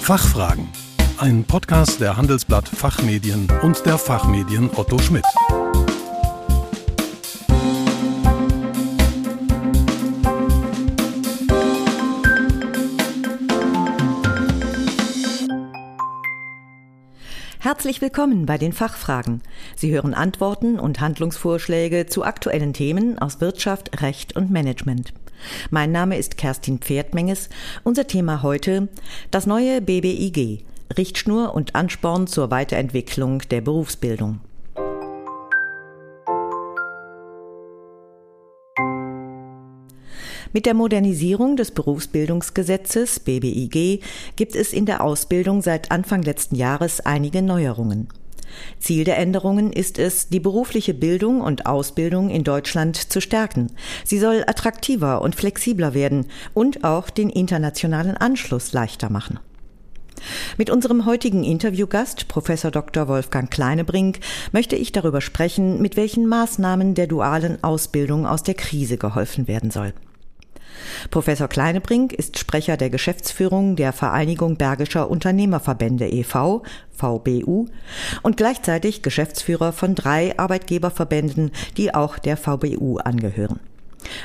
Fachfragen. Ein Podcast der Handelsblatt Fachmedien und der Fachmedien Otto Schmidt. Herzlich willkommen bei den Fachfragen. Sie hören Antworten und Handlungsvorschläge zu aktuellen Themen aus Wirtschaft, Recht und Management. Mein Name ist Kerstin Pferdmenges. Unser Thema heute das neue BBIG, Richtschnur und Ansporn zur Weiterentwicklung der Berufsbildung. Mit der Modernisierung des Berufsbildungsgesetzes BBIG gibt es in der Ausbildung seit Anfang letzten Jahres einige Neuerungen. Ziel der Änderungen ist es, die berufliche Bildung und Ausbildung in Deutschland zu stärken. Sie soll attraktiver und flexibler werden und auch den internationalen Anschluss leichter machen. Mit unserem heutigen Interviewgast, Professor Dr. Wolfgang Kleinebrink, möchte ich darüber sprechen, mit welchen Maßnahmen der dualen Ausbildung aus der Krise geholfen werden soll. Professor Kleinebrink ist Sprecher der Geschäftsführung der Vereinigung Bergischer Unternehmerverbände e.V., VBU, und gleichzeitig Geschäftsführer von drei Arbeitgeberverbänden, die auch der VBU angehören.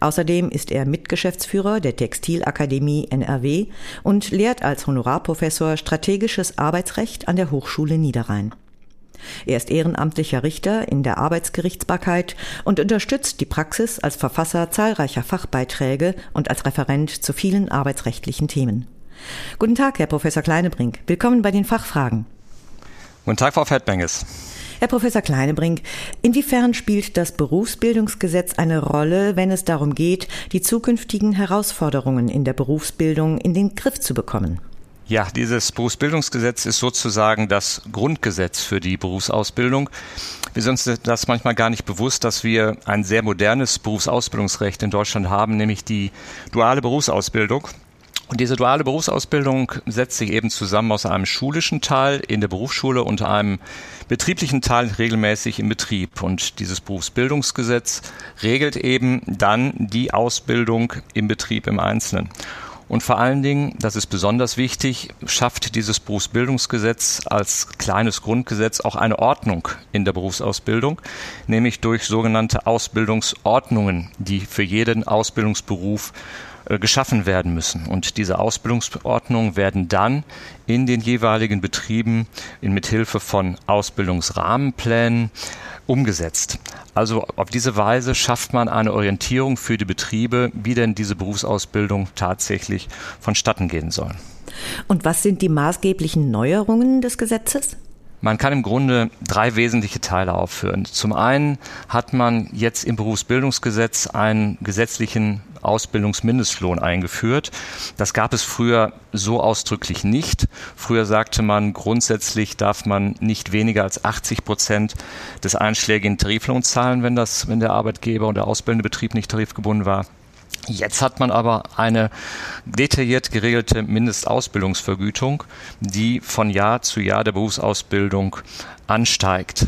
Außerdem ist er Mitgeschäftsführer der Textilakademie NRW und lehrt als Honorarprofessor strategisches Arbeitsrecht an der Hochschule Niederrhein. Er ist ehrenamtlicher Richter in der Arbeitsgerichtsbarkeit und unterstützt die Praxis als Verfasser zahlreicher Fachbeiträge und als Referent zu vielen arbeitsrechtlichen Themen. Guten Tag, Herr Professor Kleinebrink. Willkommen bei den Fachfragen. Guten Tag, Frau Fettmenges. Herr Professor Kleinebrink, inwiefern spielt das Berufsbildungsgesetz eine Rolle, wenn es darum geht, die zukünftigen Herausforderungen in der Berufsbildung in den Griff zu bekommen? Ja, dieses Berufsbildungsgesetz ist sozusagen das Grundgesetz für die Berufsausbildung. Wir sind uns das manchmal gar nicht bewusst, dass wir ein sehr modernes Berufsausbildungsrecht in Deutschland haben, nämlich die duale Berufsausbildung. Und diese duale Berufsausbildung setzt sich eben zusammen aus einem schulischen Teil in der Berufsschule und einem betrieblichen Teil regelmäßig im Betrieb. Und dieses Berufsbildungsgesetz regelt eben dann die Ausbildung im Betrieb im Einzelnen. Und vor allen Dingen, das ist besonders wichtig, schafft dieses Berufsbildungsgesetz als kleines Grundgesetz auch eine Ordnung in der Berufsausbildung, nämlich durch sogenannte Ausbildungsordnungen, die für jeden Ausbildungsberuf geschaffen werden müssen. Und diese Ausbildungsordnungen werden dann in den jeweiligen Betrieben in mithilfe von Ausbildungsrahmenplänen umgesetzt. Also auf diese Weise schafft man eine Orientierung für die Betriebe, wie denn diese Berufsausbildung tatsächlich vonstatten gehen soll. Und was sind die maßgeblichen Neuerungen des Gesetzes? Man kann im Grunde drei wesentliche Teile aufführen. Zum einen hat man jetzt im Berufsbildungsgesetz einen gesetzlichen Ausbildungsmindestlohn eingeführt. Das gab es früher so ausdrücklich nicht. Früher sagte man, grundsätzlich darf man nicht weniger als 80 Prozent des einschlägigen Tariflohns zahlen, wenn das, wenn der Arbeitgeber und der ausbildende Betrieb nicht tarifgebunden war. Jetzt hat man aber eine detailliert geregelte Mindestausbildungsvergütung, die von Jahr zu Jahr der Berufsausbildung ansteigt.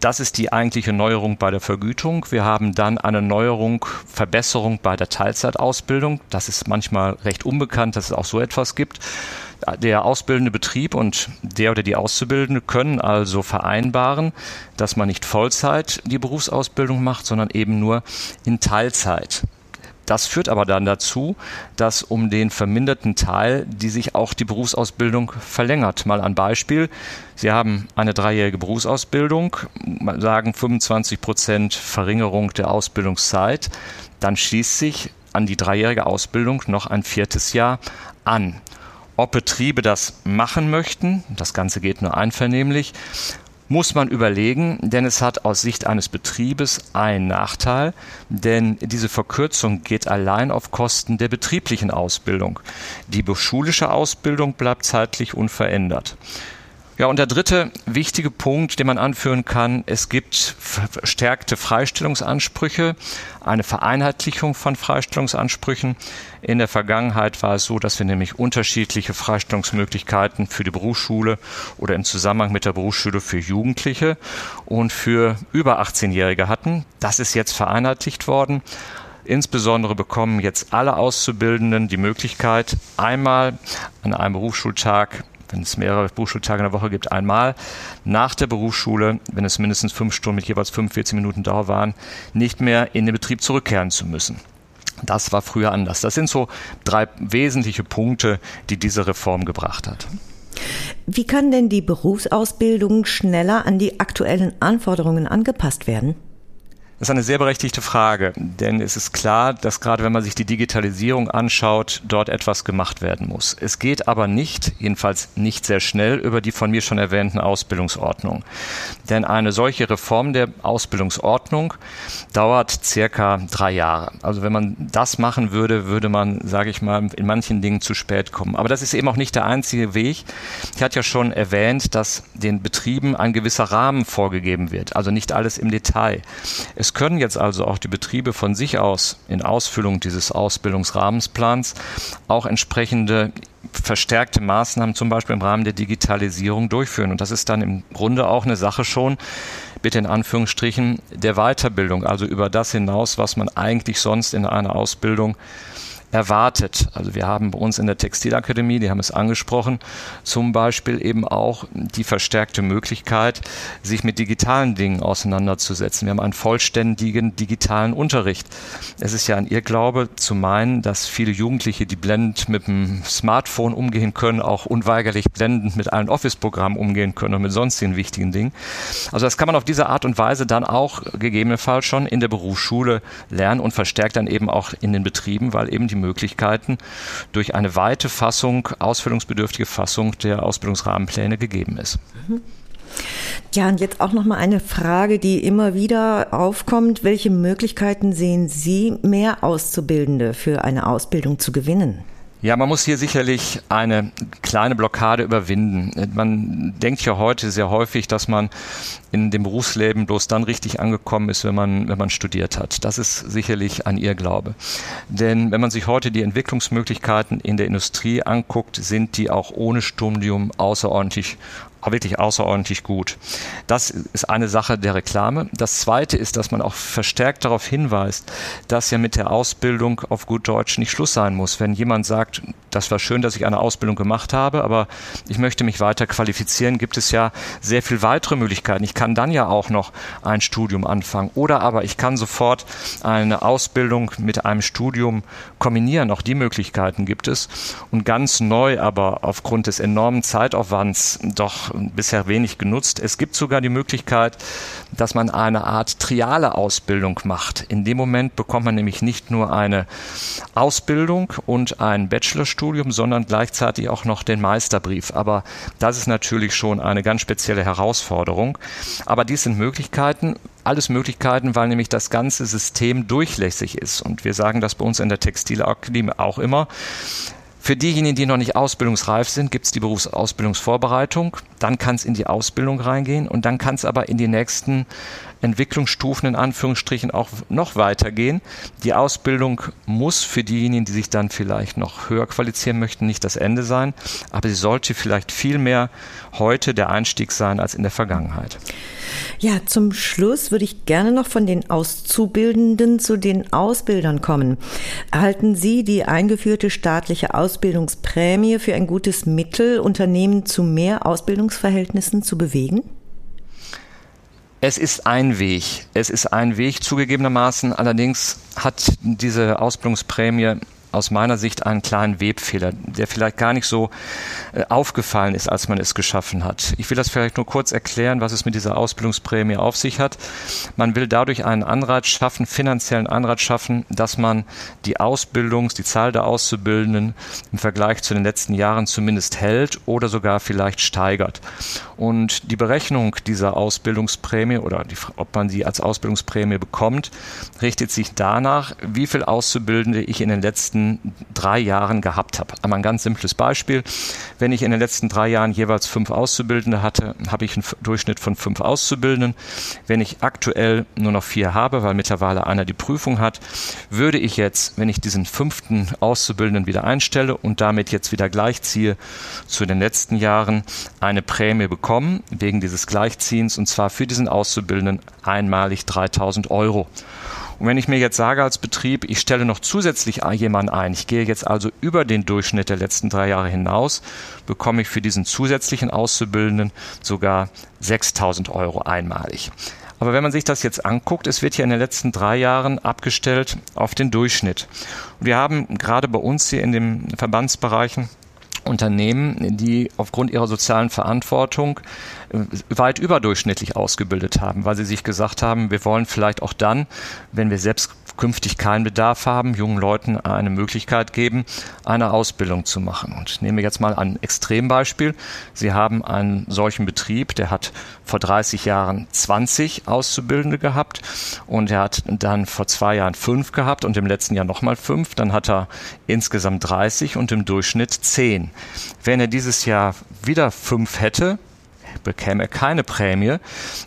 Das ist die eigentliche Neuerung bei der Vergütung. Wir haben dann eine Neuerung, Verbesserung bei der Teilzeitausbildung. Das ist manchmal recht unbekannt, dass es auch so etwas gibt. Der ausbildende Betrieb und der oder die Auszubildende können also vereinbaren, dass man nicht Vollzeit die Berufsausbildung macht, sondern eben nur in Teilzeit. Das führt aber dann dazu, dass um den verminderten Teil, die sich auch die Berufsausbildung verlängert. Mal ein Beispiel. Sie haben eine dreijährige Berufsausbildung, sagen 25 Prozent Verringerung der Ausbildungszeit. Dann schließt sich an die dreijährige Ausbildung noch ein viertes Jahr an. Ob Betriebe das machen möchten, das Ganze geht nur einvernehmlich, muss man überlegen, denn es hat aus Sicht eines Betriebes einen Nachteil, denn diese Verkürzung geht allein auf Kosten der betrieblichen Ausbildung. Die schulische Ausbildung bleibt zeitlich unverändert. Ja, und der dritte wichtige Punkt, den man anführen kann, es gibt verstärkte Freistellungsansprüche, eine Vereinheitlichung von Freistellungsansprüchen. In der Vergangenheit war es so, dass wir nämlich unterschiedliche Freistellungsmöglichkeiten für die Berufsschule oder im Zusammenhang mit der Berufsschule für Jugendliche und für über 18-Jährige hatten. Das ist jetzt vereinheitlicht worden. Insbesondere bekommen jetzt alle Auszubildenden die Möglichkeit, einmal an einem Berufsschultag wenn es mehrere Berufsschultage in der Woche gibt, einmal nach der Berufsschule, wenn es mindestens fünf Stunden mit jeweils 45 Minuten Dauer waren, nicht mehr in den Betrieb zurückkehren zu müssen. Das war früher anders. Das sind so drei wesentliche Punkte, die diese Reform gebracht hat. Wie kann denn die Berufsausbildung schneller an die aktuellen Anforderungen angepasst werden? Das ist eine sehr berechtigte Frage, denn es ist klar, dass gerade wenn man sich die Digitalisierung anschaut, dort etwas gemacht werden muss. Es geht aber nicht, jedenfalls nicht sehr schnell, über die von mir schon erwähnten Ausbildungsordnung. Denn eine solche Reform der Ausbildungsordnung dauert circa drei Jahre. Also wenn man das machen würde, würde man, sage ich mal, in manchen Dingen zu spät kommen. Aber das ist eben auch nicht der einzige Weg. Ich hatte ja schon erwähnt, dass den Betrieben ein gewisser Rahmen vorgegeben wird, also nicht alles im Detail. Können jetzt also auch die Betriebe von sich aus in Ausfüllung dieses Ausbildungsrahmensplans auch entsprechende verstärkte Maßnahmen zum Beispiel im Rahmen der Digitalisierung durchführen. Und das ist dann im Grunde auch eine Sache schon, bitte in Anführungsstrichen, der Weiterbildung, also über das hinaus, was man eigentlich sonst in einer Ausbildung erwartet. Also wir haben bei uns in der Textilakademie, die haben es angesprochen, zum Beispiel eben auch die verstärkte Möglichkeit, sich mit digitalen Dingen auseinanderzusetzen. Wir haben einen vollständigen digitalen Unterricht. Es ist ja ein Irrglaube zu meinen, dass viele Jugendliche, die blendend mit dem Smartphone umgehen können, auch unweigerlich blendend mit allen Office-Programmen umgehen können und mit sonstigen wichtigen Dingen. Also das kann man auf diese Art und Weise dann auch gegebenenfalls schon in der Berufsschule lernen und verstärkt dann eben auch in den Betrieben, weil eben die Möglichkeiten durch eine weite Fassung, ausfüllungsbedürftige Fassung der Ausbildungsrahmenpläne gegeben ist. Ja, und jetzt auch noch mal eine Frage, die immer wieder aufkommt. Welche Möglichkeiten sehen Sie, mehr Auszubildende für eine Ausbildung zu gewinnen? Ja, man muss hier sicherlich eine kleine Blockade überwinden. Man denkt ja heute sehr häufig, dass man in dem Berufsleben bloß dann richtig angekommen ist, wenn man, wenn man studiert hat. Das ist sicherlich ein Irrglaube. Denn wenn man sich heute die Entwicklungsmöglichkeiten in der Industrie anguckt, sind die auch ohne Studium außerordentlich wirklich außerordentlich gut. Das ist eine Sache der Reklame. Das zweite ist, dass man auch verstärkt darauf hinweist, dass ja mit der Ausbildung auf gut Deutsch nicht Schluss sein muss. Wenn jemand sagt, das war schön, dass ich eine Ausbildung gemacht habe, aber ich möchte mich weiter qualifizieren, gibt es ja sehr viel weitere Möglichkeiten. Ich kann dann ja auch noch ein Studium anfangen oder aber ich kann sofort eine Ausbildung mit einem Studium kombinieren. Auch die Möglichkeiten gibt es. Und ganz neu, aber aufgrund des enormen Zeitaufwands doch bisher wenig genutzt. Es gibt sogar die Möglichkeit, dass man eine Art triale Ausbildung macht. In dem Moment bekommt man nämlich nicht nur eine Ausbildung und ein Bachelorstudium, sondern gleichzeitig auch noch den Meisterbrief. Aber das ist natürlich schon eine ganz spezielle Herausforderung. Aber dies sind Möglichkeiten, alles Möglichkeiten, weil nämlich das ganze System durchlässig ist. Und wir sagen das bei uns in der Textilakademie auch immer. Für diejenigen, die noch nicht ausbildungsreif sind, gibt es die Berufsausbildungsvorbereitung. Dann kann es in die Ausbildung reingehen und dann kann es aber in die nächsten Entwicklungsstufen in Anführungsstrichen auch noch weitergehen. Die Ausbildung muss für diejenigen, die sich dann vielleicht noch höher qualifizieren möchten, nicht das Ende sein, aber sie sollte vielleicht viel mehr heute der Einstieg sein als in der Vergangenheit. Ja, zum Schluss würde ich gerne noch von den Auszubildenden zu den Ausbildern kommen. Halten Sie die eingeführte staatliche Ausbildungsprämie für ein gutes Mittel, Unternehmen zu mehr Ausbildungsverhältnissen zu bewegen? Es ist ein Weg. Es ist ein Weg zugegebenermaßen. Allerdings hat diese Ausbildungsprämie aus meiner Sicht einen kleinen Webfehler, der vielleicht gar nicht so äh, aufgefallen ist, als man es geschaffen hat. Ich will das vielleicht nur kurz erklären, was es mit dieser Ausbildungsprämie auf sich hat. Man will dadurch einen Anreiz schaffen, finanziellen Anreiz schaffen, dass man die Ausbildungs-, die Zahl der Auszubildenden im Vergleich zu den letzten Jahren zumindest hält oder sogar vielleicht steigert. Und die Berechnung dieser Ausbildungsprämie oder die, ob man sie als Ausbildungsprämie bekommt, richtet sich danach, wie viel Auszubildende ich in den letzten letzten drei Jahren gehabt habe. Aber ein ganz simples Beispiel. Wenn ich in den letzten drei Jahren jeweils fünf Auszubildende hatte, habe ich einen Durchschnitt von fünf Auszubildenden. Wenn ich aktuell nur noch vier habe, weil mittlerweile einer die Prüfung hat, würde ich jetzt, wenn ich diesen fünften Auszubildenden wieder einstelle und damit jetzt wieder gleichziehe zu den letzten Jahren, eine Prämie bekommen wegen dieses Gleichziehens und zwar für diesen Auszubildenden einmalig 3000 Euro. Und wenn ich mir jetzt sage als Betrieb, ich stelle noch zusätzlich jemanden ein, ich gehe jetzt also über den Durchschnitt der letzten drei Jahre hinaus, bekomme ich für diesen zusätzlichen Auszubildenden sogar 6000 Euro einmalig. Aber wenn man sich das jetzt anguckt, es wird hier in den letzten drei Jahren abgestellt auf den Durchschnitt. wir haben gerade bei uns hier in den Verbandsbereichen Unternehmen, die aufgrund ihrer sozialen Verantwortung äh, weit überdurchschnittlich ausgebildet haben, weil sie sich gesagt haben, wir wollen vielleicht auch dann, wenn wir selbst künftig keinen Bedarf haben, jungen Leuten eine Möglichkeit geben, eine Ausbildung zu machen. Und nehmen wir jetzt mal ein Extrembeispiel. Sie haben einen solchen Betrieb, der hat vor 30 Jahren 20 Auszubildende gehabt und er hat dann vor zwei Jahren fünf gehabt und im letzten Jahr nochmal fünf. Dann hat er insgesamt 30 und im Durchschnitt 10. Wenn er dieses Jahr wieder fünf hätte, bekäme er keine Prämie,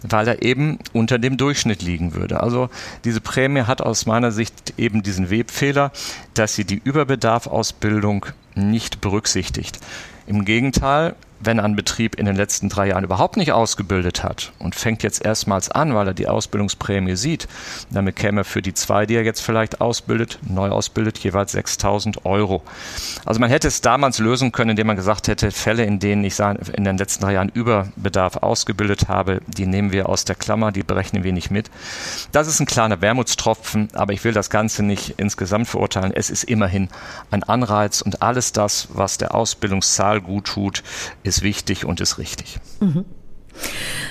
weil er eben unter dem Durchschnitt liegen würde. Also diese Prämie hat aus meiner Sicht eben diesen Webfehler, dass sie die Überbedarfausbildung nicht berücksichtigt. Im Gegenteil, wenn ein Betrieb in den letzten drei Jahren überhaupt nicht ausgebildet hat und fängt jetzt erstmals an, weil er die Ausbildungsprämie sieht, damit käme er für die zwei, die er jetzt vielleicht ausbildet, neu ausbildet, jeweils 6000 Euro. Also man hätte es damals lösen können, indem man gesagt hätte, Fälle, in denen ich in den letzten drei Jahren Überbedarf ausgebildet habe, die nehmen wir aus der Klammer, die berechnen wir nicht mit. Das ist ein kleiner Wermutstropfen, aber ich will das Ganze nicht insgesamt verurteilen. Es ist immerhin ein Anreiz und alles das, was der Ausbildungszahl gut tut, ist wichtig und ist richtig. Mhm.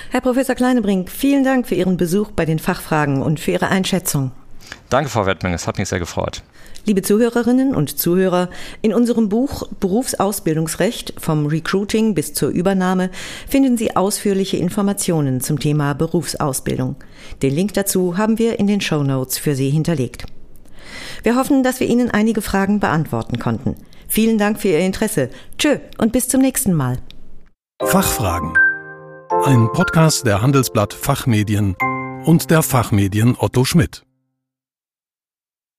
Herr Professor Kleinebrink, vielen Dank für Ihren Besuch bei den Fachfragen und für Ihre Einschätzung. Danke, Frau Wettmeng, es hat mich sehr gefreut. Liebe Zuhörerinnen und Zuhörer, in unserem Buch Berufsausbildungsrecht vom Recruiting bis zur Übernahme finden Sie ausführliche Informationen zum Thema Berufsausbildung. Den Link dazu haben wir in den Show Notes für Sie hinterlegt. Wir hoffen, dass wir Ihnen einige Fragen beantworten konnten. Vielen Dank für Ihr Interesse. Tschö und bis zum nächsten Mal. Fachfragen. Ein Podcast der Handelsblatt Fachmedien und der Fachmedien Otto Schmidt.